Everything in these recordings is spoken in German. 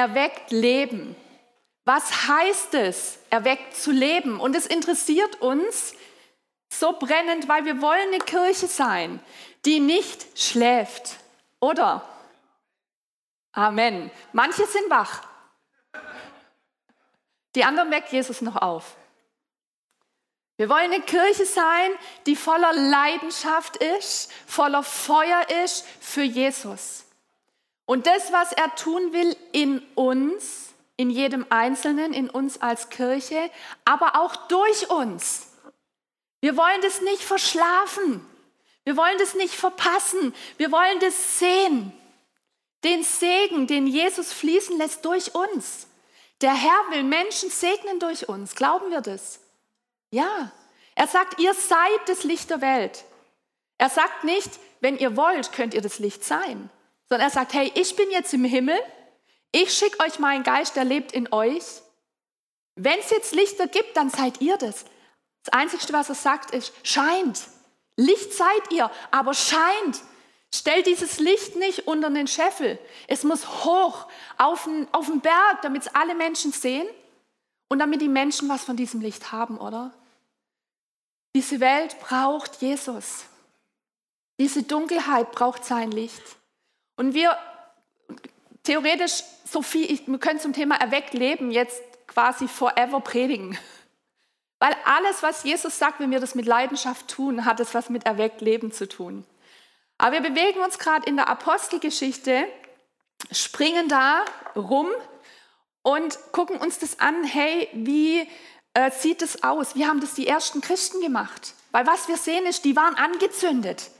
erweckt leben. Was heißt es, erweckt zu leben? Und es interessiert uns so brennend, weil wir wollen eine Kirche sein, die nicht schläft. Oder? Amen. Manche sind wach. Die anderen weckt Jesus noch auf. Wir wollen eine Kirche sein, die voller Leidenschaft ist, voller Feuer ist für Jesus. Und das, was er tun will in uns, in jedem Einzelnen, in uns als Kirche, aber auch durch uns. Wir wollen das nicht verschlafen. Wir wollen das nicht verpassen. Wir wollen das sehen. Den Segen, den Jesus fließen lässt durch uns. Der Herr will Menschen segnen durch uns. Glauben wir das? Ja. Er sagt, ihr seid das Licht der Welt. Er sagt nicht, wenn ihr wollt, könnt ihr das Licht sein. Sondern er sagt, hey, ich bin jetzt im Himmel. Ich schicke euch meinen Geist, der lebt in euch. Wenn es jetzt Lichter gibt, dann seid ihr das. Das Einzige, was er sagt, ist, scheint. Licht seid ihr, aber scheint. Stell dieses Licht nicht unter den Scheffel. Es muss hoch auf den, auf den Berg, damit es alle Menschen sehen und damit die Menschen was von diesem Licht haben, oder? Diese Welt braucht Jesus. Diese Dunkelheit braucht sein Licht. Und wir, theoretisch, Sophie, wir können zum Thema erweckt leben jetzt quasi forever predigen. Weil alles, was Jesus sagt, wenn wir das mit Leidenschaft tun, hat es was mit erweckt Leben zu tun. Aber wir bewegen uns gerade in der Apostelgeschichte, springen da rum und gucken uns das an, hey, wie äh, sieht es aus? Wie haben das die ersten Christen gemacht? Weil was wir sehen ist, die waren angezündet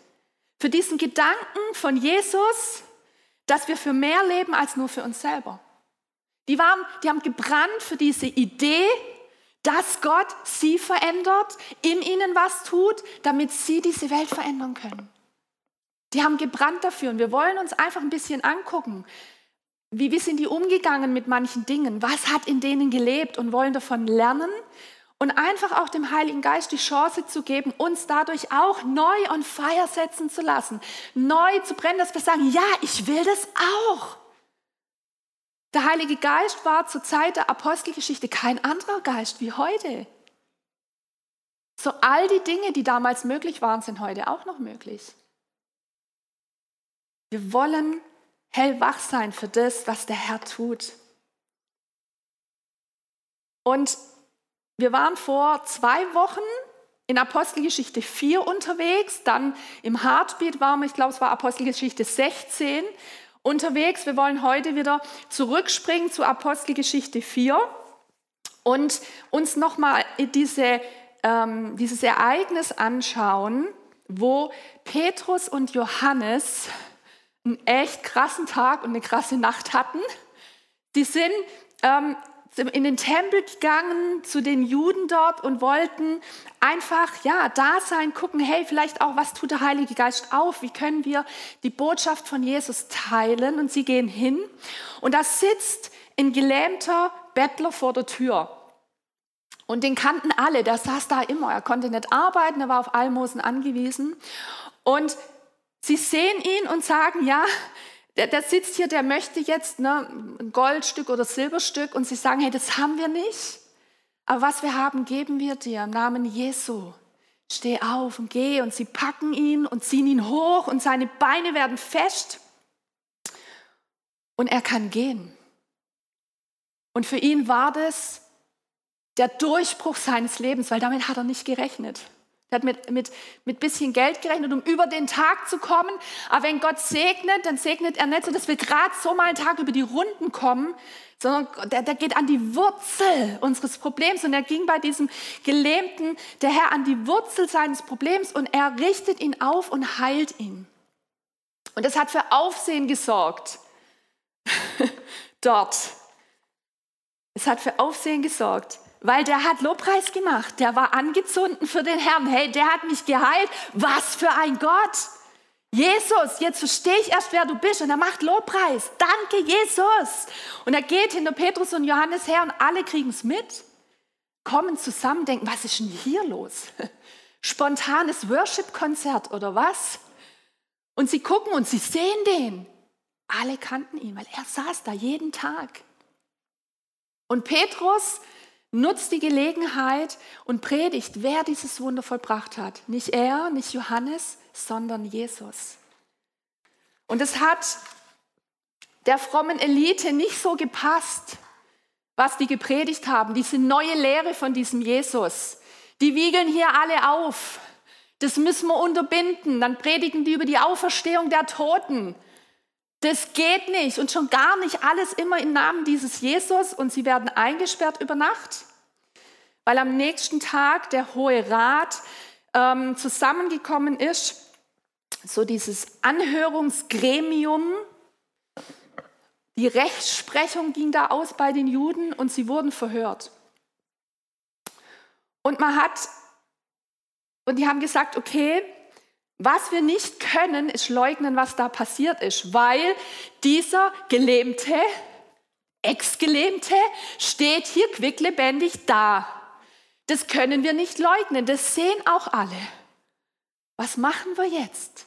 für diesen Gedanken von Jesus, dass wir für mehr leben als nur für uns selber. Die, waren, die haben gebrannt für diese Idee, dass Gott sie verändert, in ihnen was tut, damit sie diese Welt verändern können. Die haben gebrannt dafür und wir wollen uns einfach ein bisschen angucken, wie, wie sind die umgegangen mit manchen Dingen, was hat in denen gelebt und wollen davon lernen und einfach auch dem Heiligen Geist die Chance zu geben, uns dadurch auch neu on fire setzen zu lassen, neu zu brennen, dass wir sagen, ja, ich will das auch. Der Heilige Geist war zur Zeit der Apostelgeschichte kein anderer Geist wie heute. So all die Dinge, die damals möglich waren, sind heute auch noch möglich. Wir wollen hellwach sein für das, was der Herr tut. Und wir waren vor zwei Wochen in Apostelgeschichte 4 unterwegs, dann im Heartbeat waren wir, ich glaube es war Apostelgeschichte 16 unterwegs. Wir wollen heute wieder zurückspringen zu Apostelgeschichte 4 und uns nochmal diese, ähm, dieses Ereignis anschauen, wo Petrus und Johannes einen echt krassen Tag und eine krasse Nacht hatten. Die sind ähm, in den Tempel gegangen zu den Juden dort und wollten einfach ja da sein, gucken, hey, vielleicht auch, was tut der Heilige Geist auf? Wie können wir die Botschaft von Jesus teilen? Und sie gehen hin und da sitzt ein gelähmter Bettler vor der Tür. Und den kannten alle, der saß da immer. Er konnte nicht arbeiten, er war auf Almosen angewiesen. Und sie sehen ihn und sagen, ja, der, der sitzt hier, der möchte jetzt ne, ein Goldstück oder Silberstück und sie sagen, hey, das haben wir nicht. Aber was wir haben, geben wir dir im Namen Jesu. Steh auf und geh. Und sie packen ihn und ziehen ihn hoch und seine Beine werden fest. Und er kann gehen. Und für ihn war das der Durchbruch seines Lebens, weil damit hat er nicht gerechnet. Er hat mit, mit, mit bisschen Geld gerechnet, um über den Tag zu kommen. Aber wenn Gott segnet, dann segnet er nicht so, dass wir gerade so mal einen Tag über die Runden kommen, sondern der, der geht an die Wurzel unseres Problems. Und er ging bei diesem Gelähmten, der Herr, an die Wurzel seines Problems und er richtet ihn auf und heilt ihn. Und das hat für Aufsehen gesorgt. Dort. Es hat für Aufsehen gesorgt weil der hat Lobpreis gemacht, der war angezündet für den Herrn. Hey, der hat mich geheilt. Was für ein Gott! Jesus, jetzt verstehe ich erst, wer du bist. Und er macht Lobpreis. Danke, Jesus. Und er geht hinter Petrus und Johannes her und alle kriegen es mit, kommen zusammen, denken, was ist denn hier los? Spontanes Worship-Konzert oder was? Und sie gucken und sie sehen den. Alle kannten ihn, weil er saß da jeden Tag. Und Petrus nutzt die Gelegenheit und predigt, wer dieses Wunder vollbracht hat. Nicht er, nicht Johannes, sondern Jesus. Und es hat der frommen Elite nicht so gepasst, was die gepredigt haben, diese neue Lehre von diesem Jesus. Die wiegeln hier alle auf. Das müssen wir unterbinden. Dann predigen die über die Auferstehung der Toten. Das geht nicht und schon gar nicht alles immer im Namen dieses Jesus und sie werden eingesperrt über Nacht, weil am nächsten Tag der Hohe Rat ähm, zusammengekommen ist, so dieses Anhörungsgremium. Die Rechtsprechung ging da aus bei den Juden und sie wurden verhört. Und man hat, und die haben gesagt, okay, was wir nicht können, ist leugnen, was da passiert ist, weil dieser Gelähmte, Ex-Gelähmte, steht hier quicklebendig da. Das können wir nicht leugnen, das sehen auch alle. Was machen wir jetzt?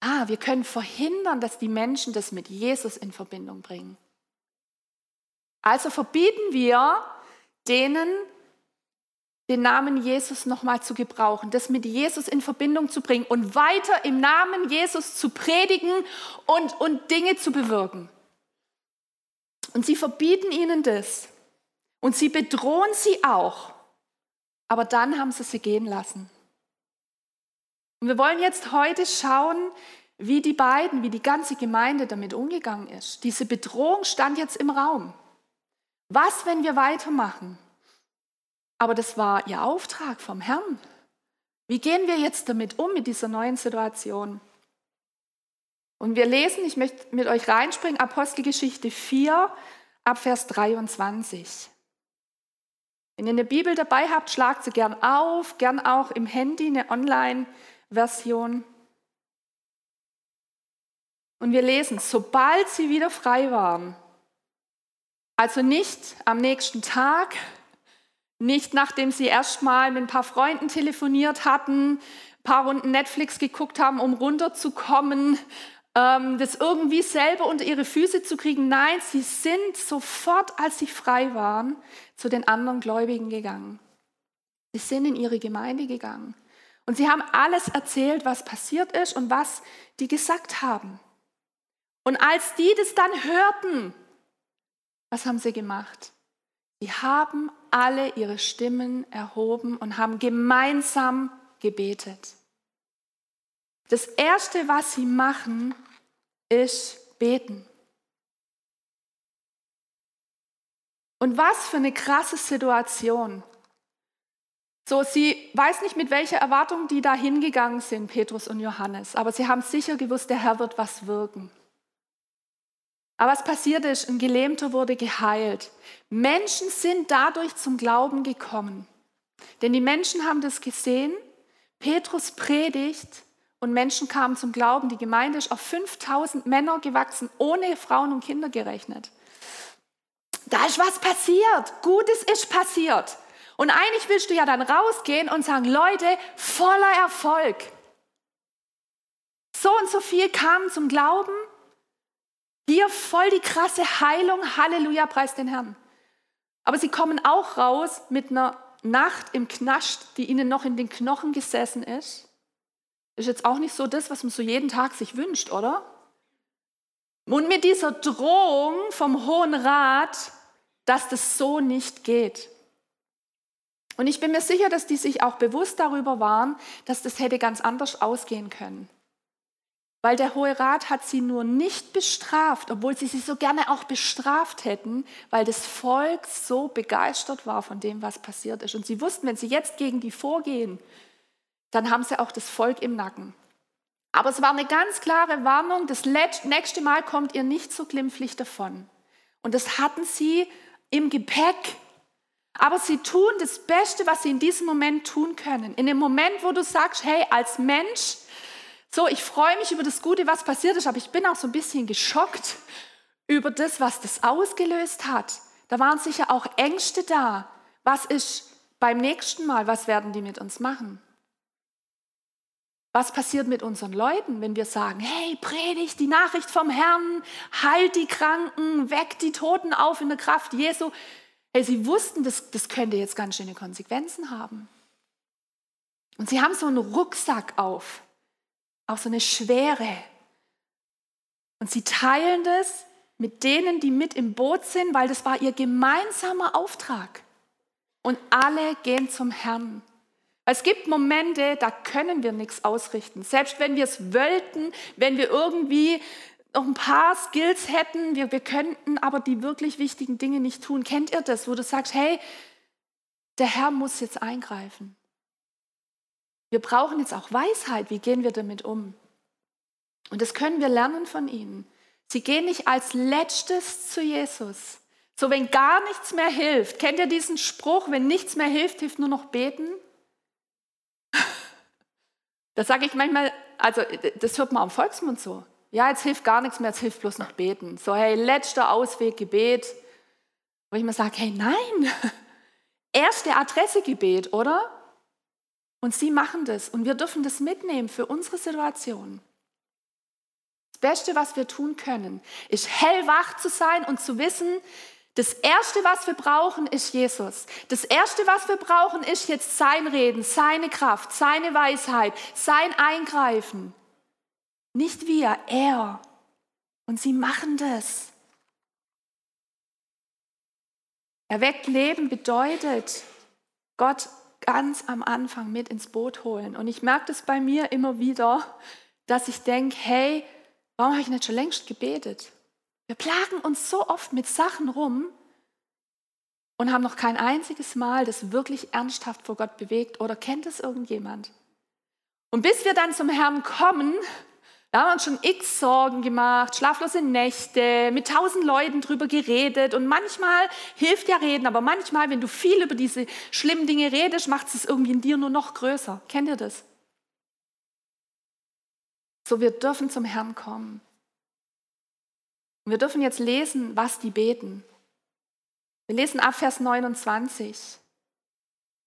Ah, wir können verhindern, dass die Menschen das mit Jesus in Verbindung bringen. Also verbieten wir denen den Namen Jesus nochmal zu gebrauchen, das mit Jesus in Verbindung zu bringen und weiter im Namen Jesus zu predigen und, und Dinge zu bewirken. Und sie verbieten ihnen das. Und sie bedrohen sie auch. Aber dann haben sie sie gehen lassen. Und wir wollen jetzt heute schauen, wie die beiden, wie die ganze Gemeinde damit umgegangen ist. Diese Bedrohung stand jetzt im Raum. Was, wenn wir weitermachen? Aber das war ihr Auftrag vom Herrn. Wie gehen wir jetzt damit um, mit dieser neuen Situation? Und wir lesen, ich möchte mit euch reinspringen, Apostelgeschichte 4 ab Vers 23. Wenn ihr eine Bibel dabei habt, schlagt sie gern auf, gern auch im Handy eine Online-Version. Und wir lesen, sobald sie wieder frei waren, also nicht am nächsten Tag, nicht nachdem sie erstmal mit ein paar Freunden telefoniert hatten, ein paar Runden Netflix geguckt haben, um runterzukommen, ähm, das irgendwie selber unter ihre Füße zu kriegen. Nein, sie sind sofort, als sie frei waren, zu den anderen Gläubigen gegangen. Sie sind in ihre Gemeinde gegangen. Und sie haben alles erzählt, was passiert ist und was die gesagt haben. Und als die das dann hörten, was haben sie gemacht? Sie haben alle ihre Stimmen erhoben und haben gemeinsam gebetet. Das Erste, was sie machen, ist beten. Und was für eine krasse Situation. So, sie weiß nicht, mit welcher Erwartung die da hingegangen sind, Petrus und Johannes, aber sie haben sicher gewusst, der Herr wird was wirken. Aber was passiert ist, ein Gelähmter wurde geheilt. Menschen sind dadurch zum Glauben gekommen. Denn die Menschen haben das gesehen. Petrus predigt und Menschen kamen zum Glauben. Die Gemeinde ist auf 5000 Männer gewachsen, ohne Frauen und Kinder gerechnet. Da ist was passiert. Gutes ist passiert. Und eigentlich willst du ja dann rausgehen und sagen, Leute, voller Erfolg. So und so viel kamen zum Glauben hier voll die krasse Heilung, Halleluja, preis den Herrn. Aber sie kommen auch raus mit einer Nacht im Knast, die ihnen noch in den Knochen gesessen ist. Ist jetzt auch nicht so das, was man so jeden Tag sich wünscht, oder? Und mit dieser Drohung vom Hohen Rat, dass das so nicht geht. Und ich bin mir sicher, dass die sich auch bewusst darüber waren, dass das hätte ganz anders ausgehen können. Weil der Hohe Rat hat sie nur nicht bestraft, obwohl sie sie so gerne auch bestraft hätten, weil das Volk so begeistert war von dem, was passiert ist. Und sie wussten, wenn sie jetzt gegen die vorgehen, dann haben sie auch das Volk im Nacken. Aber es war eine ganz klare Warnung, das nächste Mal kommt ihr nicht so glimpflich davon. Und das hatten sie im Gepäck. Aber sie tun das Beste, was sie in diesem Moment tun können. In dem Moment, wo du sagst, hey, als Mensch, so, ich freue mich über das Gute, was passiert ist, aber ich bin auch so ein bisschen geschockt über das, was das ausgelöst hat. Da waren sicher auch Ängste da. Was ist beim nächsten Mal? Was werden die mit uns machen? Was passiert mit unseren Leuten, wenn wir sagen, hey, predigt die Nachricht vom Herrn, heilt die Kranken, weckt die Toten auf in der Kraft Jesu. Hey, sie wussten, das, das könnte jetzt ganz schöne Konsequenzen haben. Und sie haben so einen Rucksack auf, auch so eine Schwere. Und sie teilen das mit denen, die mit im Boot sind, weil das war ihr gemeinsamer Auftrag. Und alle gehen zum Herrn. Es gibt Momente, da können wir nichts ausrichten. Selbst wenn wir es wollten, wenn wir irgendwie noch ein paar Skills hätten, wir, wir könnten aber die wirklich wichtigen Dinge nicht tun. Kennt ihr das, wo du sagst, hey, der Herr muss jetzt eingreifen. Wir brauchen jetzt auch Weisheit. Wie gehen wir damit um? Und das können wir lernen von ihnen. Sie gehen nicht als letztes zu Jesus. So, wenn gar nichts mehr hilft. Kennt ihr diesen Spruch, wenn nichts mehr hilft, hilft nur noch beten? Das sage ich manchmal, also das hört man am Volksmund so. Ja, jetzt hilft gar nichts mehr, jetzt hilft bloß noch beten. So, hey, letzter Ausweg, Gebet. Wo ich mir sage, hey, nein, erste Adresse Gebet, oder? Und sie machen das und wir dürfen das mitnehmen für unsere Situation. Das Beste, was wir tun können, ist hellwach zu sein und zu wissen, das Erste, was wir brauchen, ist Jesus. Das Erste, was wir brauchen, ist jetzt sein Reden, seine Kraft, seine Weisheit, sein Eingreifen. Nicht wir, er. Und sie machen das. Erweckt Leben bedeutet, Gott ganz am Anfang mit ins Boot holen. Und ich merke das bei mir immer wieder, dass ich denke, hey, warum habe ich nicht schon längst gebetet? Wir plagen uns so oft mit Sachen rum und haben noch kein einziges Mal das wirklich ernsthaft vor Gott bewegt oder kennt es irgendjemand? Und bis wir dann zum Herrn kommen, da haben wir uns schon x Sorgen gemacht, schlaflose Nächte, mit tausend Leuten drüber geredet. Und manchmal hilft ja reden, aber manchmal, wenn du viel über diese schlimmen Dinge redest, macht es irgendwie in dir nur noch größer. Kennt ihr das? So, wir dürfen zum Herrn kommen. Und wir dürfen jetzt lesen, was die beten. Wir lesen ab Vers 29.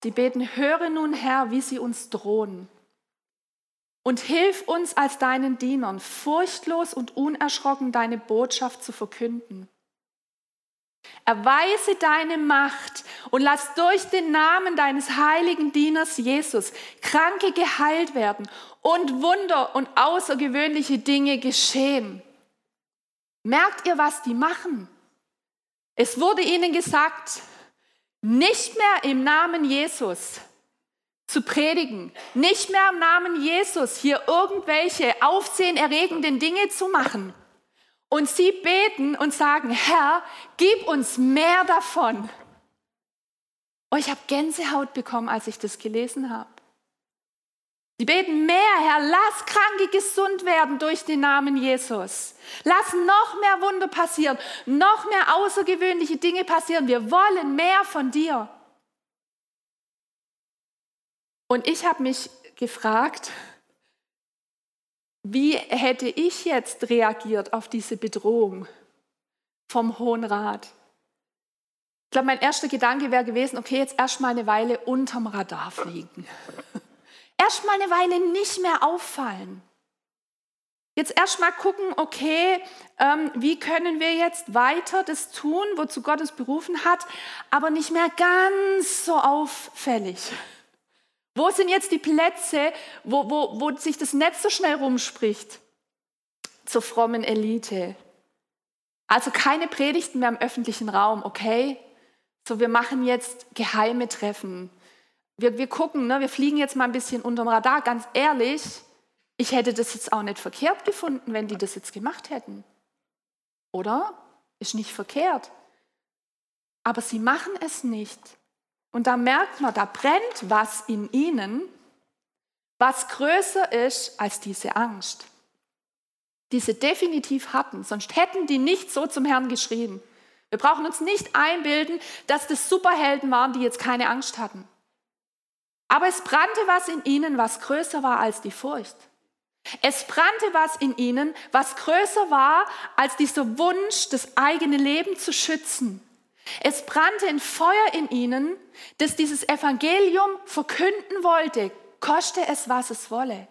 Sie beten, höre nun Herr, wie sie uns drohen. Und hilf uns als deinen Dienern, furchtlos und unerschrocken deine Botschaft zu verkünden. Erweise deine Macht und lass durch den Namen deines heiligen Dieners Jesus Kranke geheilt werden und Wunder und außergewöhnliche Dinge geschehen. Merkt ihr, was die machen? Es wurde ihnen gesagt, nicht mehr im Namen Jesus zu predigen, nicht mehr im Namen Jesus hier irgendwelche aufsehenerregenden Dinge zu machen. Und sie beten und sagen, Herr, gib uns mehr davon. Oh, ich habe Gänsehaut bekommen, als ich das gelesen habe. Sie beten mehr, Herr, lass Kranke gesund werden durch den Namen Jesus. Lass noch mehr Wunder passieren, noch mehr außergewöhnliche Dinge passieren. Wir wollen mehr von dir. Und ich habe mich gefragt, wie hätte ich jetzt reagiert auf diese Bedrohung vom Hohen Rat? Ich glaube, mein erster Gedanke wäre gewesen, okay, jetzt erstmal eine Weile unterm Radar fliegen erstmal eine Weile nicht mehr auffallen. Jetzt erstmal gucken, okay, ähm, wie können wir jetzt weiter das tun, wozu Gott es berufen hat, aber nicht mehr ganz so auffällig. Wo sind jetzt die Plätze, wo, wo, wo sich das Netz so schnell rumspricht? Zur frommen Elite. Also keine Predigten mehr im öffentlichen Raum, okay? So, wir machen jetzt geheime Treffen wir, wir gucken, ne, wir fliegen jetzt mal ein bisschen unterm Radar. Ganz ehrlich, ich hätte das jetzt auch nicht verkehrt gefunden, wenn die das jetzt gemacht hätten. Oder? Ist nicht verkehrt. Aber sie machen es nicht. Und da merkt man, da brennt was in ihnen, was größer ist als diese Angst. Diese definitiv hatten, sonst hätten die nicht so zum Herrn geschrien. Wir brauchen uns nicht einbilden, dass das Superhelden waren, die jetzt keine Angst hatten. Aber es brannte was in ihnen, was größer war als die Furcht. Es brannte was in ihnen, was größer war als dieser Wunsch, das eigene Leben zu schützen. Es brannte ein Feuer in ihnen, das dieses Evangelium verkünden wollte, koste es, was es wolle.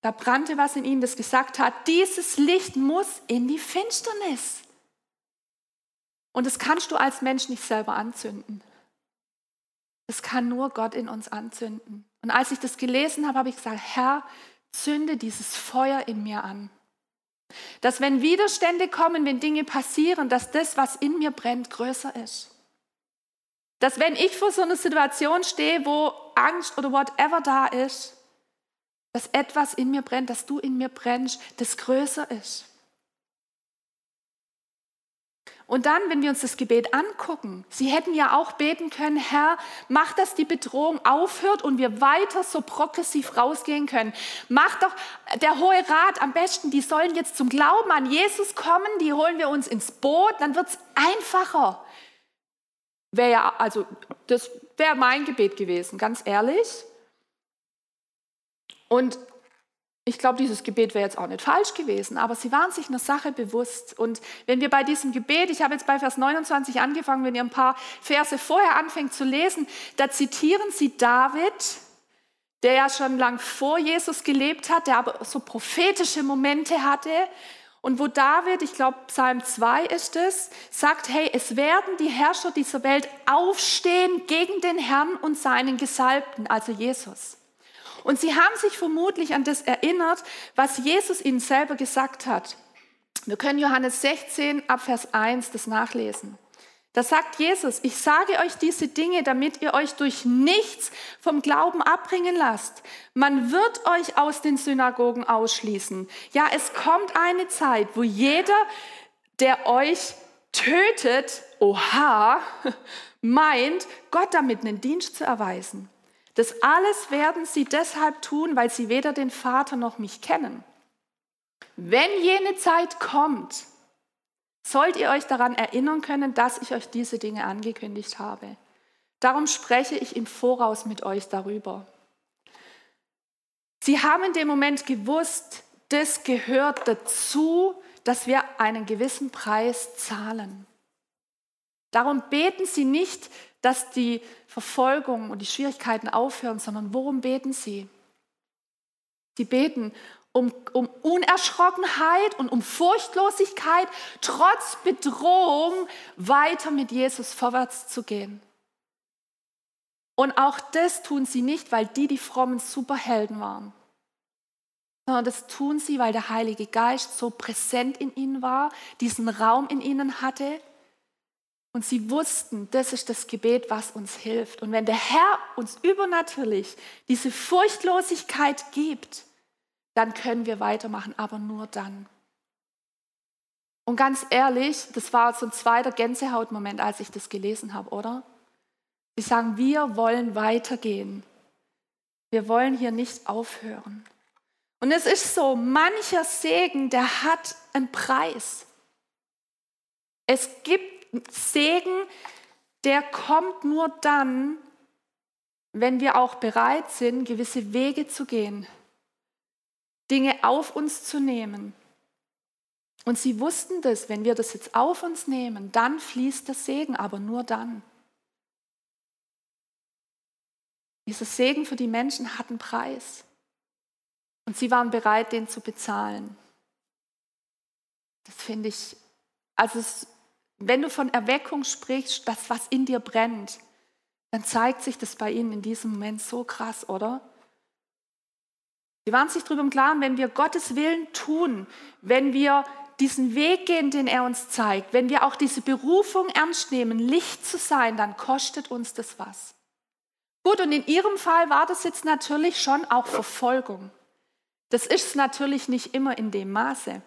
Da brannte was in ihnen, das gesagt hat, dieses Licht muss in die Finsternis. Und das kannst du als Mensch nicht selber anzünden. Das kann nur Gott in uns anzünden. Und als ich das gelesen habe, habe ich gesagt, Herr, zünde dieses Feuer in mir an. Dass wenn Widerstände kommen, wenn Dinge passieren, dass das, was in mir brennt, größer ist. Dass wenn ich vor so einer Situation stehe, wo Angst oder whatever da ist, dass etwas in mir brennt, dass du in mir brennst, das größer ist. Und dann, wenn wir uns das Gebet angucken, sie hätten ja auch beten können, Herr, mach, dass die Bedrohung aufhört und wir weiter so progressiv rausgehen können. Mach doch der Hohe Rat am besten, die sollen jetzt zum Glauben an Jesus kommen, die holen wir uns ins Boot, dann wird es einfacher. Wäre ja, also, das wäre mein Gebet gewesen, ganz ehrlich. Und ich glaube, dieses Gebet wäre jetzt auch nicht falsch gewesen, aber sie waren sich einer Sache bewusst. Und wenn wir bei diesem Gebet, ich habe jetzt bei Vers 29 angefangen, wenn ihr ein paar Verse vorher anfängt zu lesen, da zitieren sie David, der ja schon lang vor Jesus gelebt hat, der aber so prophetische Momente hatte. Und wo David, ich glaube Psalm 2 ist es, sagt, hey, es werden die Herrscher dieser Welt aufstehen gegen den Herrn und seinen Gesalbten, also Jesus. Und sie haben sich vermutlich an das erinnert, was Jesus ihnen selber gesagt hat. Wir können Johannes 16 ab Vers 1 das nachlesen. Da sagt Jesus, ich sage euch diese Dinge, damit ihr euch durch nichts vom Glauben abbringen lasst. Man wird euch aus den Synagogen ausschließen. Ja, es kommt eine Zeit, wo jeder, der euch tötet, oha, meint, Gott damit einen Dienst zu erweisen. Das alles werden sie deshalb tun, weil sie weder den Vater noch mich kennen. Wenn jene Zeit kommt, sollt ihr euch daran erinnern können, dass ich euch diese Dinge angekündigt habe. Darum spreche ich im Voraus mit euch darüber. Sie haben in dem Moment gewusst, das gehört dazu, dass wir einen gewissen Preis zahlen. Darum beten sie nicht, dass die Verfolgung und die Schwierigkeiten aufhören, sondern worum beten sie? Sie beten um, um Unerschrockenheit und um Furchtlosigkeit, trotz Bedrohung weiter mit Jesus vorwärts zu gehen. Und auch das tun sie nicht, weil die die frommen Superhelden waren, sondern das tun sie, weil der Heilige Geist so präsent in ihnen war, diesen Raum in ihnen hatte und sie wussten, das ist das Gebet, was uns hilft. Und wenn der Herr uns übernatürlich diese Furchtlosigkeit gibt, dann können wir weitermachen, aber nur dann. Und ganz ehrlich, das war so ein zweiter Gänsehautmoment, als ich das gelesen habe, oder? Sie sagen, wir wollen weitergehen. Wir wollen hier nicht aufhören. Und es ist so, mancher Segen, der hat einen Preis. Es gibt Segen, der kommt nur dann, wenn wir auch bereit sind, gewisse Wege zu gehen, Dinge auf uns zu nehmen. Und sie wussten das, wenn wir das jetzt auf uns nehmen, dann fließt der Segen, aber nur dann. Dieser Segen für die Menschen hat einen Preis. Und sie waren bereit, den zu bezahlen. Das finde ich, also es wenn du von Erweckung sprichst, das, was in dir brennt, dann zeigt sich das bei ihnen in diesem Moment so krass, oder? Sie waren sich darüber im Klaren, wenn wir Gottes Willen tun, wenn wir diesen Weg gehen, den er uns zeigt, wenn wir auch diese Berufung ernst nehmen, Licht zu sein, dann kostet uns das was. Gut, und in ihrem Fall war das jetzt natürlich schon auch Verfolgung. Das ist natürlich nicht immer in dem Maße.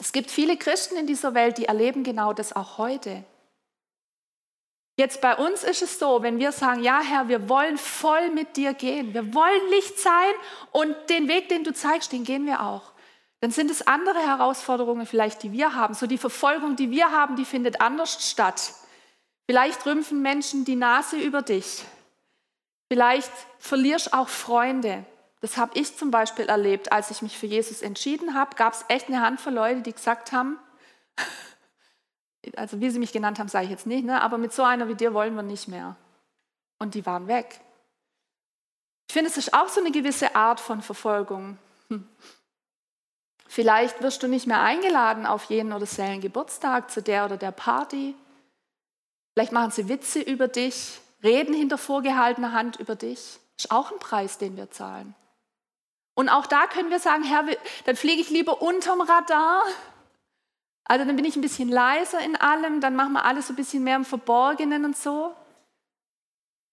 Es gibt viele Christen in dieser Welt, die erleben genau das auch heute. Jetzt bei uns ist es so, wenn wir sagen, ja Herr, wir wollen voll mit dir gehen, wir wollen Licht sein und den Weg, den du zeigst, den gehen wir auch. Dann sind es andere Herausforderungen vielleicht, die wir haben. So die Verfolgung, die wir haben, die findet anders statt. Vielleicht rümpfen Menschen die Nase über dich. Vielleicht verlierst auch Freunde. Das habe ich zum Beispiel erlebt, als ich mich für Jesus entschieden habe, gab es echt eine Handvoll Leute, die gesagt haben, also wie sie mich genannt haben, sage ich jetzt nicht, ne? aber mit so einer wie dir wollen wir nicht mehr. Und die waren weg. Ich finde, es ist auch so eine gewisse Art von Verfolgung. Hm. Vielleicht wirst du nicht mehr eingeladen auf jenen oder sellen Geburtstag, zu der oder der Party. Vielleicht machen sie Witze über dich, reden hinter vorgehaltener Hand über dich. Ist auch ein Preis, den wir zahlen. Und auch da können wir sagen, Herr, dann fliege ich lieber unterm Radar. Also dann bin ich ein bisschen leiser in allem, dann machen wir alles so ein bisschen mehr im Verborgenen und so.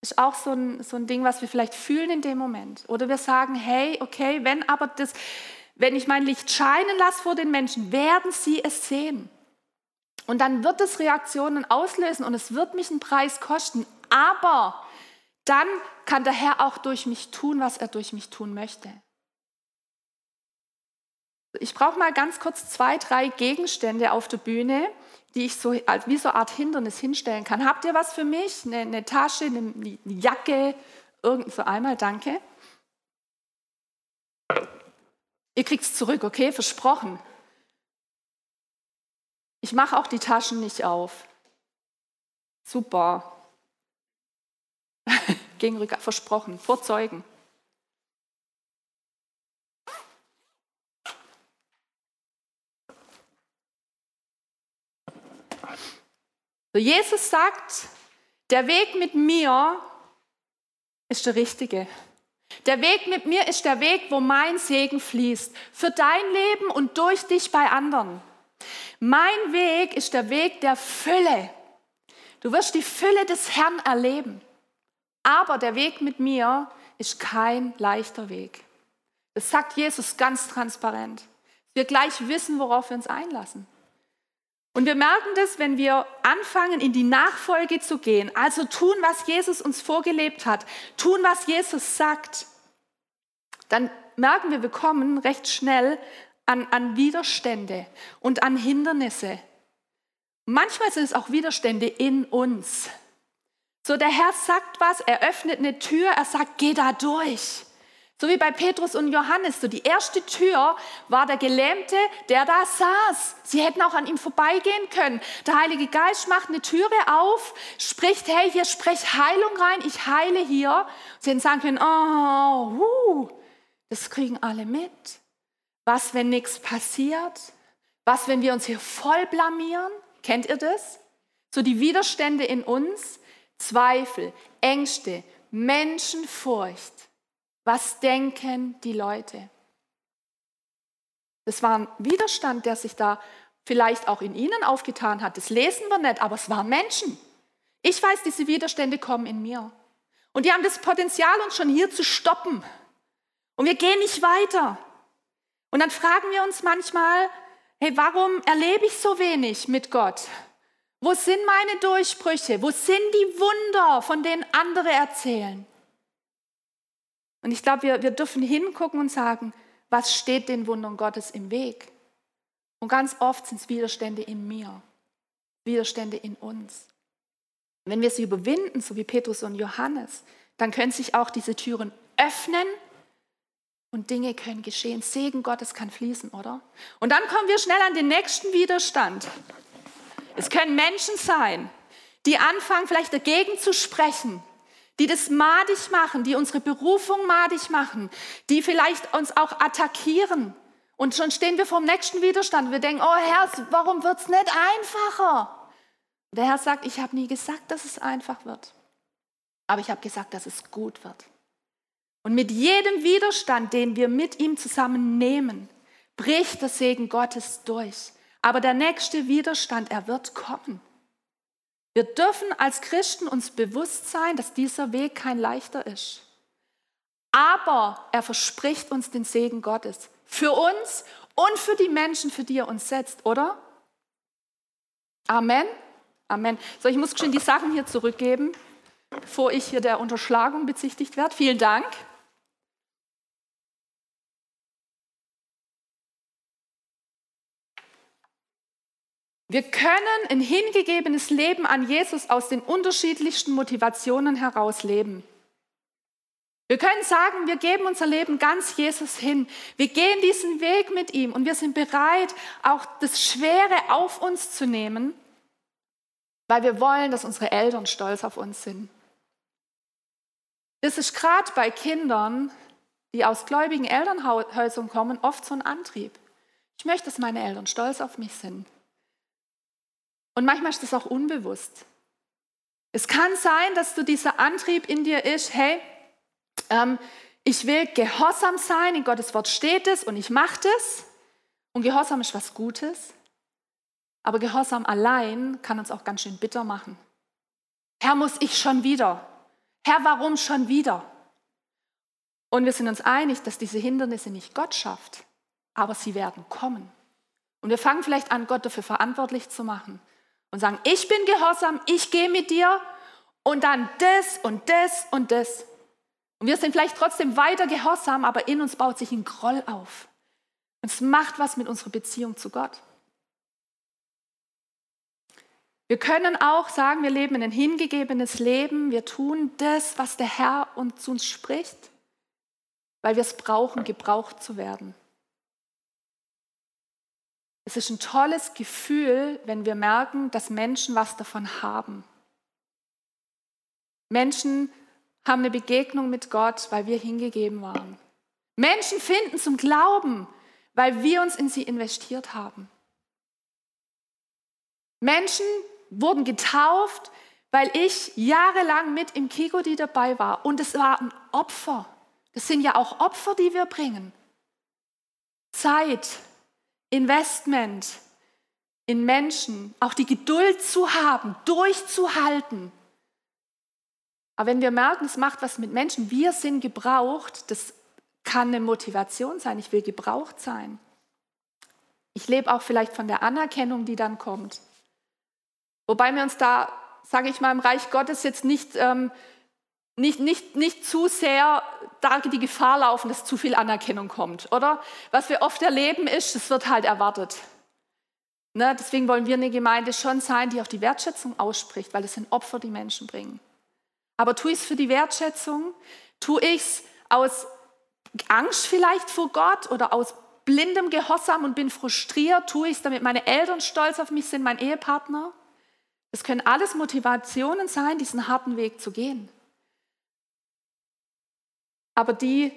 Ist auch so ein, so ein Ding, was wir vielleicht fühlen in dem Moment. Oder wir sagen, hey, okay, wenn aber das, wenn ich mein Licht scheinen lasse vor den Menschen, werden sie es sehen. Und dann wird es Reaktionen auslösen und es wird mich einen Preis kosten. Aber dann kann der Herr auch durch mich tun, was er durch mich tun möchte. Ich brauche mal ganz kurz zwei, drei Gegenstände auf der Bühne, die ich so wie so eine Art Hindernis hinstellen kann. Habt ihr was für mich? Eine, eine Tasche, eine, eine Jacke, irgend so einmal, danke. Ihr kriegt es zurück, okay? Versprochen. Ich mache auch die Taschen nicht auf. Super. Gegen Rück versprochen, vor Zeugen. So, Jesus sagt, der Weg mit mir ist der richtige. Der Weg mit mir ist der Weg, wo mein Segen fließt. Für dein Leben und durch dich bei anderen. Mein Weg ist der Weg der Fülle. Du wirst die Fülle des Herrn erleben. Aber der Weg mit mir ist kein leichter Weg. Das sagt Jesus ganz transparent. Wir gleich wissen, worauf wir uns einlassen. Und wir merken das, wenn wir anfangen, in die Nachfolge zu gehen, also tun, was Jesus uns vorgelebt hat, tun, was Jesus sagt, dann merken wir, wir kommen recht schnell an, an Widerstände und an Hindernisse. Manchmal sind es auch Widerstände in uns. So, der Herr sagt was, er öffnet eine Tür, er sagt, geh da durch. So wie bei Petrus und Johannes. So die erste Tür war der Gelähmte, der da saß. Sie hätten auch an ihm vorbeigehen können. Der Heilige Geist macht eine Türe auf, spricht, hey, hier sprech Heilung rein, ich heile hier. Sie hätten sagen können, oh, uh, das kriegen alle mit. Was, wenn nichts passiert? Was, wenn wir uns hier voll blamieren? Kennt ihr das? So die Widerstände in uns, Zweifel, Ängste, Menschenfurcht. Was denken die Leute? Das war ein Widerstand, der sich da vielleicht auch in ihnen aufgetan hat. Das lesen wir nicht, aber es waren Menschen. Ich weiß, diese Widerstände kommen in mir. Und die haben das Potenzial, uns schon hier zu stoppen. Und wir gehen nicht weiter. Und dann fragen wir uns manchmal, hey, warum erlebe ich so wenig mit Gott? Wo sind meine Durchbrüche? Wo sind die Wunder, von denen andere erzählen? Und ich glaube, wir, wir dürfen hingucken und sagen, was steht den Wundern Gottes im Weg? Und ganz oft sind es Widerstände in mir, Widerstände in uns. Wenn wir sie überwinden, so wie Petrus und Johannes, dann können sich auch diese Türen öffnen und Dinge können geschehen. Segen Gottes kann fließen, oder? Und dann kommen wir schnell an den nächsten Widerstand. Es können Menschen sein, die anfangen, vielleicht dagegen zu sprechen, die das madig machen, die unsere Berufung madig machen, die vielleicht uns auch attackieren. Und schon stehen wir vor dem nächsten Widerstand. Wir denken, oh Herr, warum wird es nicht einfacher? Der Herr sagt, ich habe nie gesagt, dass es einfach wird. Aber ich habe gesagt, dass es gut wird. Und mit jedem Widerstand, den wir mit ihm zusammen nehmen, bricht der Segen Gottes durch. Aber der nächste Widerstand, er wird kommen. Wir dürfen als Christen uns bewusst sein, dass dieser Weg kein leichter ist. Aber er verspricht uns den Segen Gottes für uns und für die Menschen, für die er uns setzt, oder? Amen. Amen. So, ich muss schon die Sachen hier zurückgeben, bevor ich hier der Unterschlagung bezichtigt werde. Vielen Dank. Wir können ein hingegebenes Leben an Jesus aus den unterschiedlichsten Motivationen heraus leben. Wir können sagen, wir geben unser Leben ganz Jesus hin. Wir gehen diesen Weg mit ihm und wir sind bereit, auch das Schwere auf uns zu nehmen, weil wir wollen, dass unsere Eltern stolz auf uns sind. Das ist gerade bei Kindern die aus gläubigen Elternhäusern kommen, oft so ein Antrieb. Ich möchte, dass meine Eltern stolz auf mich sind. Und manchmal ist das auch unbewusst. Es kann sein, dass du dieser Antrieb in dir ist, hey, ähm, ich will gehorsam sein, in Gottes Wort steht es und ich mache das. Und Gehorsam ist was Gutes. Aber Gehorsam allein kann uns auch ganz schön bitter machen. Herr, muss ich schon wieder? Herr, warum schon wieder? Und wir sind uns einig, dass diese Hindernisse nicht Gott schafft, aber sie werden kommen. Und wir fangen vielleicht an, Gott dafür verantwortlich zu machen und sagen, ich bin gehorsam, ich gehe mit dir und dann das und das und das. Und wir sind vielleicht trotzdem weiter gehorsam, aber in uns baut sich ein Groll auf. Und es macht was mit unserer Beziehung zu Gott. Wir können auch sagen, wir leben ein hingegebenes Leben, wir tun das, was der Herr uns zu uns spricht, weil wir es brauchen, gebraucht zu werden. Es ist ein tolles Gefühl, wenn wir merken, dass Menschen was davon haben. Menschen haben eine Begegnung mit Gott, weil wir hingegeben waren. Menschen finden zum Glauben, weil wir uns in sie investiert haben. Menschen wurden getauft, weil ich jahrelang mit im Kigodi dabei war. Und es war ein Opfer. Das sind ja auch Opfer, die wir bringen. Zeit, Investment in Menschen, auch die Geduld zu haben, durchzuhalten. Aber wenn wir merken, es macht was mit Menschen, wir sind gebraucht, das kann eine Motivation sein. Ich will gebraucht sein. Ich lebe auch vielleicht von der Anerkennung, die dann kommt. Wobei wir uns da, sage ich mal, im Reich Gottes jetzt nicht, ähm, nicht, nicht, nicht zu sehr da die Gefahr laufen, dass zu viel Anerkennung kommt, oder? Was wir oft erleben ist, es wird halt erwartet. Ne? Deswegen wollen wir eine Gemeinde schon sein, die auch die Wertschätzung ausspricht, weil es sind Opfer, die Menschen bringen. Aber tue ich es für die Wertschätzung? Tue ich es aus Angst vielleicht vor Gott oder aus blindem Gehorsam und bin frustriert? Tue ich es, damit meine Eltern stolz auf mich sind, mein Ehepartner? Es können alles Motivationen sein, diesen harten Weg zu gehen. Aber die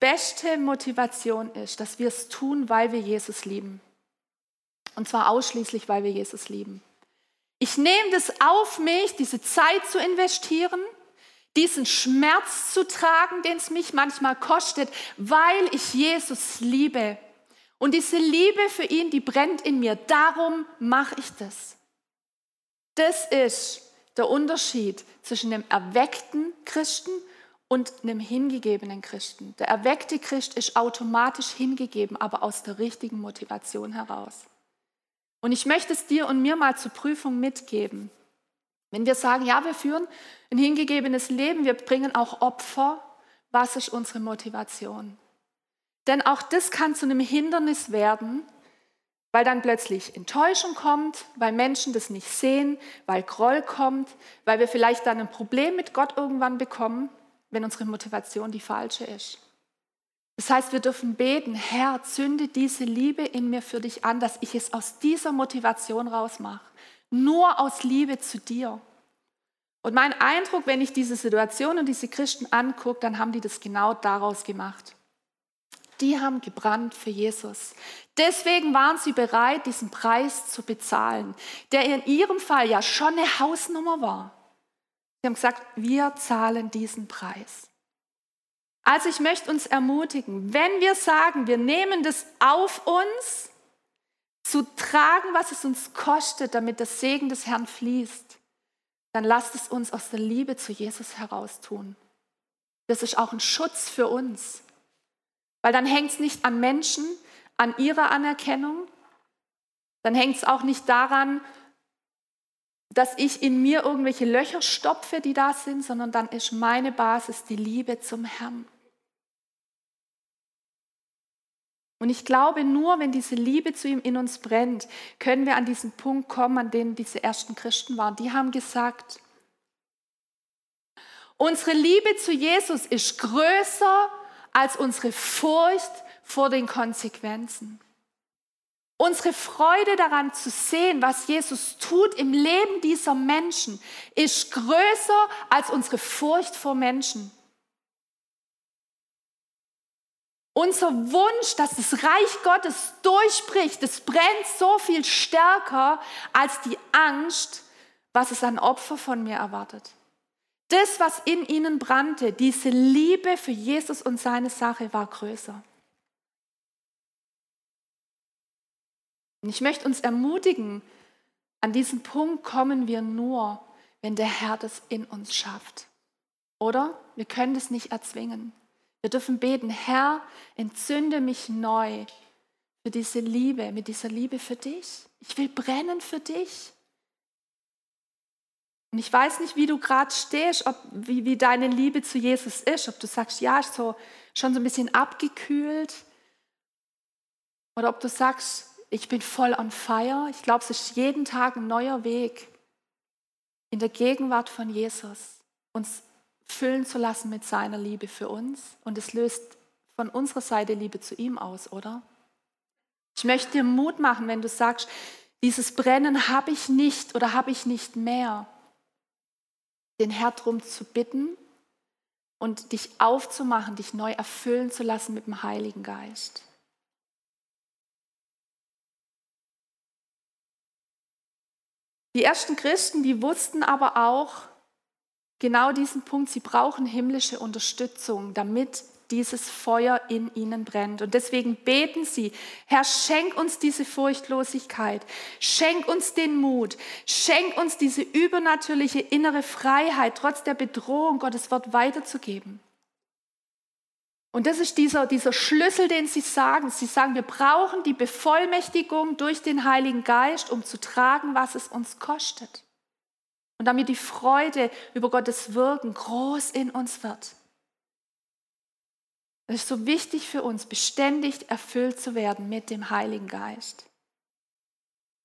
beste Motivation ist, dass wir es tun, weil wir Jesus lieben. Und zwar ausschließlich, weil wir Jesus lieben. Ich nehme das auf mich, diese Zeit zu investieren, diesen Schmerz zu tragen, den es mich manchmal kostet, weil ich Jesus liebe. Und diese Liebe für ihn, die brennt in mir. Darum mache ich das. Das ist der Unterschied zwischen einem erweckten Christen und einem hingegebenen Christen. Der erweckte Christ ist automatisch hingegeben, aber aus der richtigen Motivation heraus. Und ich möchte es dir und mir mal zur Prüfung mitgeben. Wenn wir sagen, ja, wir führen ein hingegebenes Leben, wir bringen auch Opfer, was ist unsere Motivation? Denn auch das kann zu einem Hindernis werden, weil dann plötzlich Enttäuschung kommt, weil Menschen das nicht sehen, weil Groll kommt, weil wir vielleicht dann ein Problem mit Gott irgendwann bekommen, wenn unsere Motivation die falsche ist. Das heißt, wir dürfen beten, Herr, zünde diese Liebe in mir für dich an, dass ich es aus dieser Motivation rausmache nur aus Liebe zu dir. Und mein Eindruck, wenn ich diese Situation und diese Christen angucke, dann haben die das genau daraus gemacht. Die haben gebrannt für Jesus. Deswegen waren sie bereit, diesen Preis zu bezahlen, der in ihrem Fall ja schon eine Hausnummer war. Sie haben gesagt, wir zahlen diesen Preis. Also ich möchte uns ermutigen, wenn wir sagen, wir nehmen das auf uns, zu tragen, was es uns kostet, damit der Segen des Herrn fließt, dann lasst es uns aus der Liebe zu Jesus heraus tun. Das ist auch ein Schutz für uns, weil dann hängt es nicht an Menschen, an ihrer Anerkennung, dann hängt es auch nicht daran, dass ich in mir irgendwelche Löcher stopfe, die da sind, sondern dann ist meine Basis die Liebe zum Herrn. Und ich glaube, nur wenn diese Liebe zu ihm in uns brennt, können wir an diesen Punkt kommen, an dem diese ersten Christen waren. Die haben gesagt, unsere Liebe zu Jesus ist größer als unsere Furcht vor den Konsequenzen. Unsere Freude daran zu sehen, was Jesus tut im Leben dieser Menschen, ist größer als unsere Furcht vor Menschen. Unser Wunsch, dass das Reich Gottes durchbricht, das brennt so viel stärker als die Angst, was es an Opfer von mir erwartet. Das, was in ihnen brannte, diese Liebe für Jesus und seine Sache war größer. Und ich möchte uns ermutigen, an diesen Punkt kommen wir nur, wenn der Herr das in uns schafft. Oder? Wir können das nicht erzwingen. Wir dürfen beten, Herr, entzünde mich neu für diese Liebe, mit dieser Liebe für dich. Ich will brennen für dich. Und ich weiß nicht, wie du gerade stehst, ob, wie, wie deine Liebe zu Jesus ist. Ob du sagst, ja, ist so, schon so ein bisschen abgekühlt. Oder ob du sagst, ich bin voll on fire. Ich glaube, es ist jeden Tag ein neuer Weg in der Gegenwart von Jesus, uns füllen zu lassen mit seiner Liebe für uns. Und es löst von unserer Seite Liebe zu ihm aus, oder? Ich möchte dir Mut machen, wenn du sagst, dieses Brennen habe ich nicht oder habe ich nicht mehr, den Herr darum zu bitten und dich aufzumachen, dich neu erfüllen zu lassen mit dem Heiligen Geist. Die ersten Christen, die wussten aber auch genau diesen Punkt, sie brauchen himmlische Unterstützung, damit dieses Feuer in ihnen brennt. Und deswegen beten sie, Herr, schenk uns diese Furchtlosigkeit, schenk uns den Mut, schenk uns diese übernatürliche innere Freiheit, trotz der Bedrohung Gottes Wort weiterzugeben. Und das ist dieser, dieser Schlüssel, den Sie sagen. Sie sagen, wir brauchen die Bevollmächtigung durch den Heiligen Geist, um zu tragen, was es uns kostet. Und damit die Freude über Gottes Wirken groß in uns wird. Es ist so wichtig für uns, beständig erfüllt zu werden mit dem Heiligen Geist.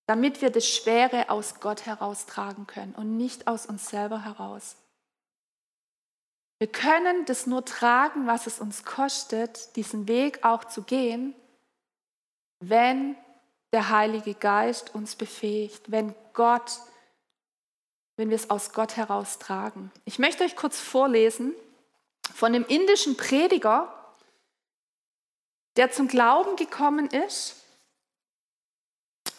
Damit wir das Schwere aus Gott heraustragen können und nicht aus uns selber heraus. Wir können das nur tragen, was es uns kostet, diesen Weg auch zu gehen, wenn der Heilige Geist uns befähigt, wenn Gott, wenn wir es aus Gott heraus tragen. Ich möchte euch kurz vorlesen von dem indischen Prediger, der zum Glauben gekommen ist.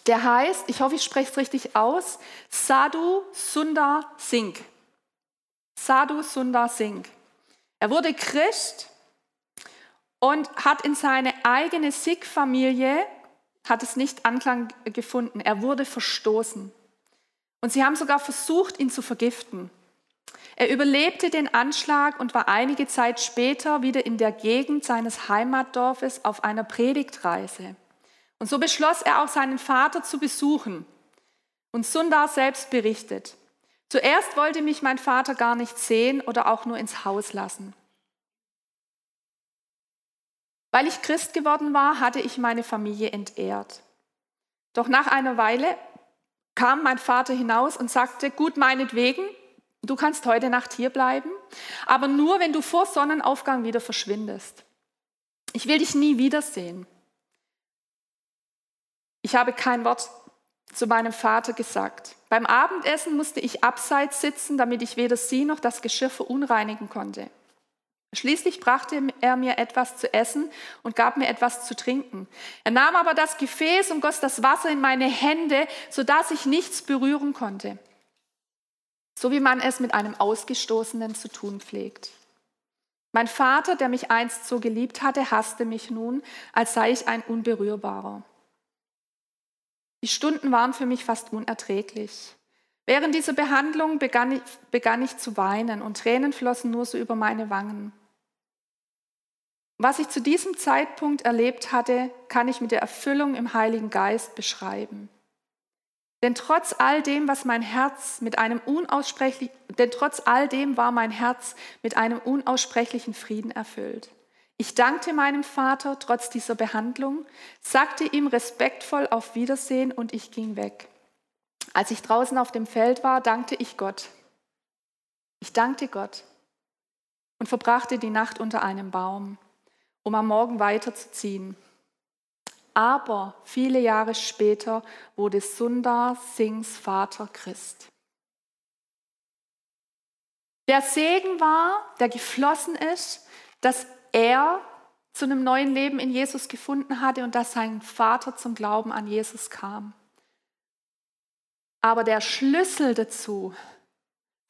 Der heißt, ich hoffe, ich spreche es richtig aus, Sadhu Sundar Singh. Sadhu Sundar Singh. Er wurde Christ und hat in seine eigene Sikh-Familie, hat es nicht Anklang gefunden. Er wurde verstoßen. Und sie haben sogar versucht, ihn zu vergiften. Er überlebte den Anschlag und war einige Zeit später wieder in der Gegend seines Heimatdorfes auf einer Predigtreise. Und so beschloss er auch seinen Vater zu besuchen. Und Sundar selbst berichtet, Zuerst wollte mich mein Vater gar nicht sehen oder auch nur ins Haus lassen. Weil ich Christ geworden war, hatte ich meine Familie entehrt. Doch nach einer Weile kam mein Vater hinaus und sagte, gut meinetwegen, du kannst heute Nacht hier bleiben, aber nur, wenn du vor Sonnenaufgang wieder verschwindest. Ich will dich nie wiedersehen. Ich habe kein Wort zu meinem Vater gesagt. Beim Abendessen musste ich abseits sitzen, damit ich weder sie noch das Geschirr verunreinigen konnte. Schließlich brachte er mir etwas zu essen und gab mir etwas zu trinken. Er nahm aber das Gefäß und goss das Wasser in meine Hände, sodass ich nichts berühren konnte. So wie man es mit einem Ausgestoßenen zu tun pflegt. Mein Vater, der mich einst so geliebt hatte, hasste mich nun, als sei ich ein Unberührbarer. Die Stunden waren für mich fast unerträglich. Während dieser Behandlung begann ich, begann ich zu weinen und Tränen flossen nur so über meine Wangen. Was ich zu diesem Zeitpunkt erlebt hatte, kann ich mit der Erfüllung im Heiligen Geist beschreiben. Denn trotz all dem, was mein Herz mit einem unaussprechlichen, denn trotz all dem war mein Herz mit einem unaussprechlichen Frieden erfüllt. Ich dankte meinem Vater trotz dieser Behandlung, sagte ihm respektvoll auf Wiedersehen und ich ging weg. Als ich draußen auf dem Feld war, dankte ich Gott. Ich dankte Gott und verbrachte die Nacht unter einem Baum, um am Morgen weiterzuziehen. Aber viele Jahre später wurde Sundar Singhs Vater Christ. Der Segen war, der geflossen ist, dass er zu einem neuen Leben in Jesus gefunden hatte und dass sein Vater zum Glauben an Jesus kam. Aber der Schlüssel dazu,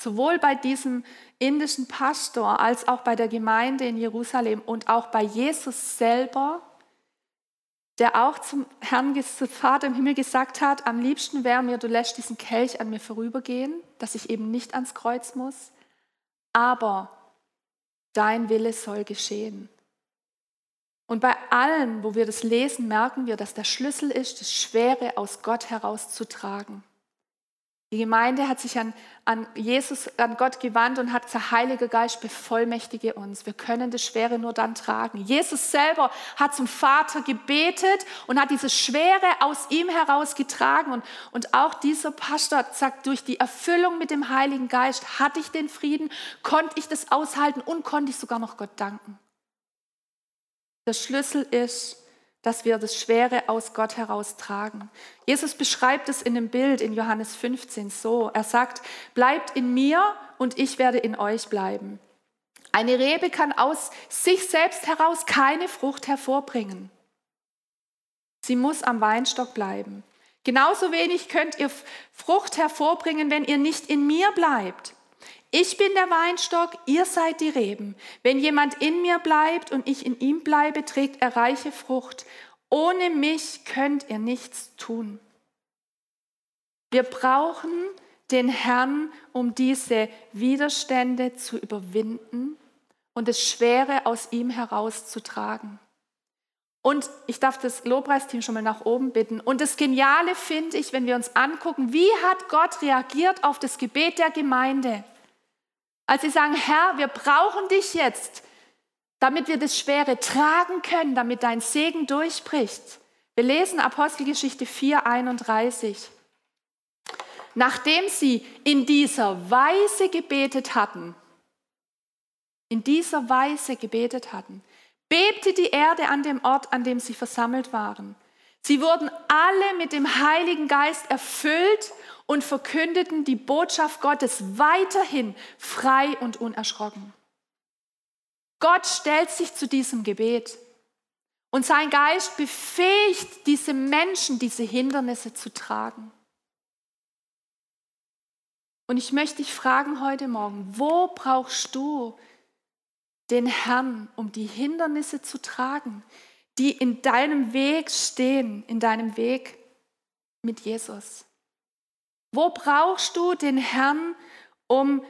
sowohl bei diesem indischen Pastor als auch bei der Gemeinde in Jerusalem und auch bei Jesus selber, der auch zum Herrn, zum Vater im Himmel gesagt hat, am liebsten wäre mir, du lässt diesen Kelch an mir vorübergehen, dass ich eben nicht ans Kreuz muss, aber dein Wille soll geschehen. Und bei allen, wo wir das lesen, merken wir, dass der Schlüssel ist, das Schwere aus Gott herauszutragen. Die Gemeinde hat sich an, an Jesus, an Gott gewandt und hat gesagt, Heiliger Geist, bevollmächtige uns. Wir können das Schwere nur dann tragen. Jesus selber hat zum Vater gebetet und hat dieses Schwere aus ihm heraus getragen. Und, und auch dieser Pastor sagt, durch die Erfüllung mit dem Heiligen Geist hatte ich den Frieden, konnte ich das aushalten und konnte ich sogar noch Gott danken. Der Schlüssel ist, dass wir das Schwere aus Gott heraustragen. Jesus beschreibt es in dem Bild in Johannes 15 so. Er sagt, bleibt in mir und ich werde in euch bleiben. Eine Rebe kann aus sich selbst heraus keine Frucht hervorbringen. Sie muss am Weinstock bleiben. Genauso wenig könnt ihr Frucht hervorbringen, wenn ihr nicht in mir bleibt. Ich bin der Weinstock, ihr seid die Reben. Wenn jemand in mir bleibt und ich in ihm bleibe, trägt er reiche Frucht. Ohne mich könnt ihr nichts tun. Wir brauchen den Herrn, um diese Widerstände zu überwinden und das Schwere aus ihm herauszutragen. Und ich darf das Lobpreisteam schon mal nach oben bitten. Und das Geniale finde ich, wenn wir uns angucken, wie hat Gott reagiert auf das Gebet der Gemeinde? Als sie sagen, Herr, wir brauchen dich jetzt, damit wir das Schwere tragen können, damit dein Segen durchbricht. Wir lesen Apostelgeschichte 4, 31. Nachdem sie in dieser Weise gebetet hatten, in dieser Weise gebetet hatten, bebte die Erde an dem Ort, an dem sie versammelt waren. Sie wurden alle mit dem Heiligen Geist erfüllt und verkündeten die Botschaft Gottes weiterhin frei und unerschrocken. Gott stellt sich zu diesem Gebet und sein Geist befähigt diese Menschen, diese Hindernisse zu tragen. Und ich möchte dich fragen heute Morgen, wo brauchst du den Herrn, um die Hindernisse zu tragen, die in deinem Weg stehen, in deinem Weg mit Jesus? Wo brauchst du den Herrn, um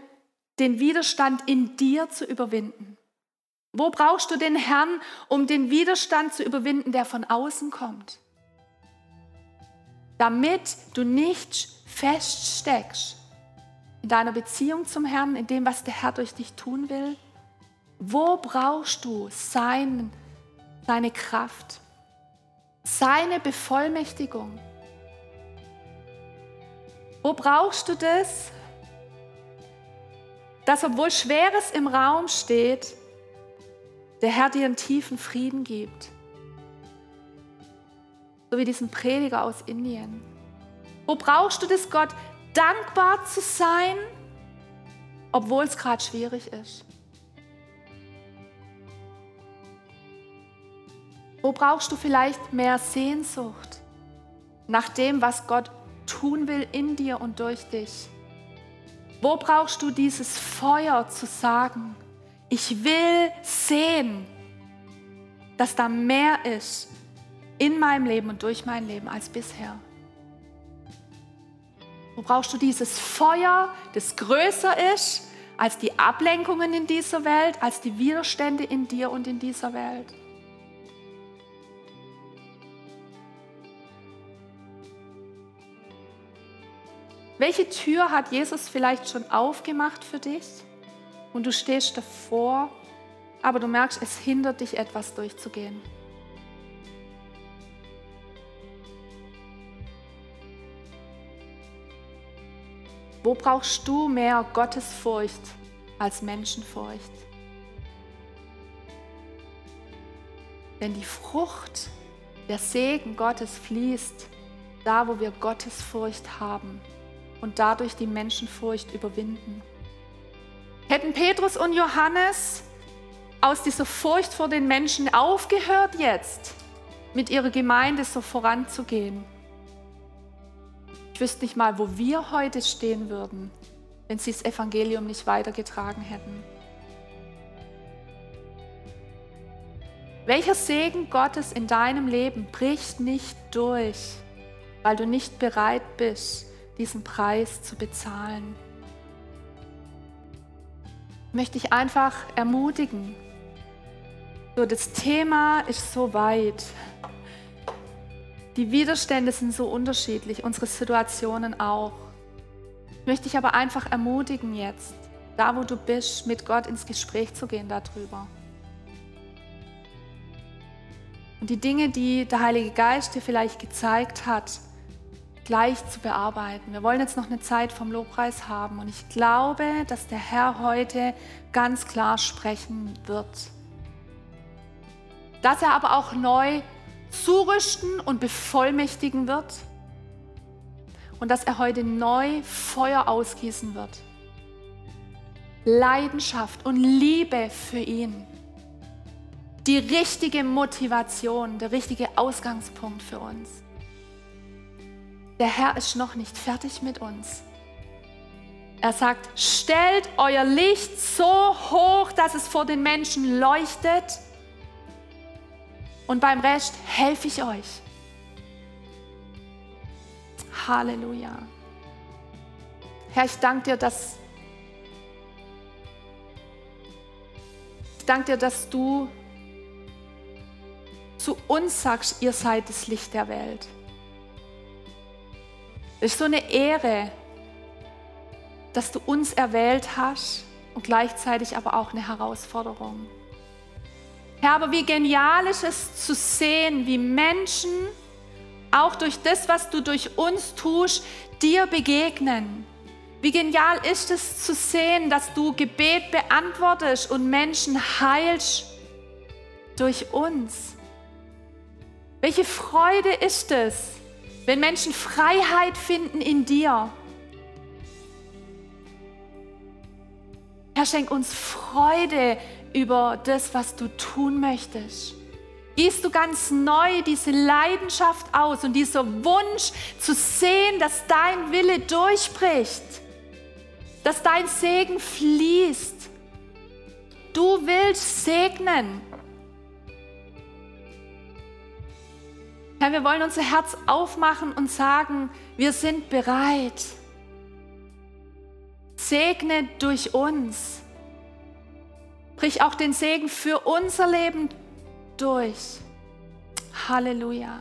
den Widerstand in dir zu überwinden? Wo brauchst du den Herrn, um den Widerstand zu überwinden, der von außen kommt? Damit du nicht feststeckst in deiner Beziehung zum Herrn, in dem, was der Herr durch dich tun will. Wo brauchst du sein, seine Kraft, seine Bevollmächtigung? Wo brauchst du das? Dass obwohl Schweres im Raum steht, der Herr dir einen tiefen Frieden gibt. So wie diesen Prediger aus Indien. Wo brauchst du das, Gott dankbar zu sein, obwohl es gerade schwierig ist? Wo brauchst du vielleicht mehr Sehnsucht nach dem, was Gott tun will in dir und durch dich? Wo brauchst du dieses Feuer zu sagen, ich will sehen, dass da mehr ist in meinem Leben und durch mein Leben als bisher? Wo brauchst du dieses Feuer, das größer ist als die Ablenkungen in dieser Welt, als die Widerstände in dir und in dieser Welt? Welche Tür hat Jesus vielleicht schon aufgemacht für dich und du stehst davor, aber du merkst, es hindert dich etwas durchzugehen? Wo brauchst du mehr Gottesfurcht als Menschenfurcht? Denn die Frucht, der Segen Gottes fließt da, wo wir Gottesfurcht haben und dadurch die Menschenfurcht überwinden. Hätten Petrus und Johannes aus dieser Furcht vor den Menschen aufgehört jetzt, mit ihrer Gemeinde so voranzugehen. Ich wüsste nicht mal, wo wir heute stehen würden, wenn sie das Evangelium nicht weitergetragen hätten. Welcher Segen Gottes in deinem Leben bricht nicht durch, weil du nicht bereit bist, diesen Preis zu bezahlen? Ich möchte dich einfach ermutigen. So, das Thema ist so weit. Die Widerstände sind so unterschiedlich, unsere Situationen auch. Ich möchte dich aber einfach ermutigen jetzt, da wo du bist, mit Gott ins Gespräch zu gehen darüber. Und die Dinge, die der Heilige Geist dir vielleicht gezeigt hat, gleich zu bearbeiten. Wir wollen jetzt noch eine Zeit vom Lobpreis haben und ich glaube, dass der Herr heute ganz klar sprechen wird. Dass er aber auch neu zurüsten und bevollmächtigen wird und dass er heute neu Feuer ausgießen wird. Leidenschaft und Liebe für ihn. Die richtige Motivation, der richtige Ausgangspunkt für uns. Der Herr ist noch nicht fertig mit uns. Er sagt, stellt euer Licht so hoch, dass es vor den Menschen leuchtet und beim Rest helfe ich euch. Halleluja. Herr, ich danke dir, dass ich danke dir, dass du zu uns sagst, ihr seid das Licht der Welt. Es ist so eine Ehre, dass du uns erwählt hast und gleichzeitig aber auch eine Herausforderung. Herr, aber wie genial ist es zu sehen, wie Menschen auch durch das, was du durch uns tust, dir begegnen. Wie genial ist es zu sehen, dass du Gebet beantwortest und Menschen heilst durch uns. Welche Freude ist es, wenn Menschen Freiheit finden in dir. Herr, schenk uns Freude über das, was du tun möchtest. Gehst du ganz neu diese Leidenschaft aus und dieser Wunsch zu sehen, dass dein Wille durchbricht, dass dein Segen fließt. Du willst segnen. Herr, wir wollen unser Herz aufmachen und sagen, wir sind bereit. Segne durch uns. Brich auch den Segen für unser Leben durch. Halleluja.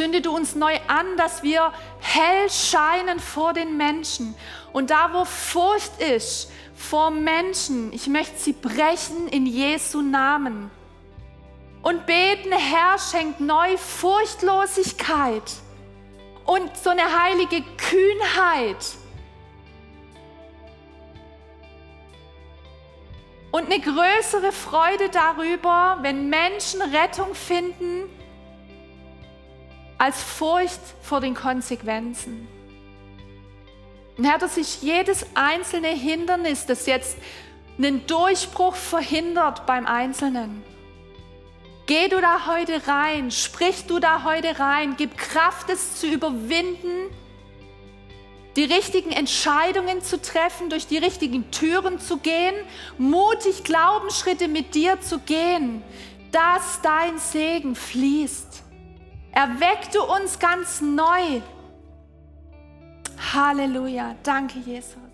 Zünde du uns neu an, dass wir hell scheinen vor den Menschen. Und da, wo Furcht ist vor Menschen, ich möchte sie brechen in Jesu Namen. Und beten, Herr, schenkt neu Furchtlosigkeit und so eine heilige Kühnheit Und eine größere Freude darüber, wenn Menschen Rettung finden, als Furcht vor den Konsequenzen. Und Herr, dass sich jedes einzelne Hindernis, das jetzt einen Durchbruch verhindert beim Einzelnen. Geh du da heute rein, sprich du da heute rein, gib Kraft, es zu überwinden die richtigen Entscheidungen zu treffen, durch die richtigen Türen zu gehen, mutig Glaubensschritte mit dir zu gehen, dass dein Segen fließt. Erweck du uns ganz neu. Halleluja. Danke, Jesus.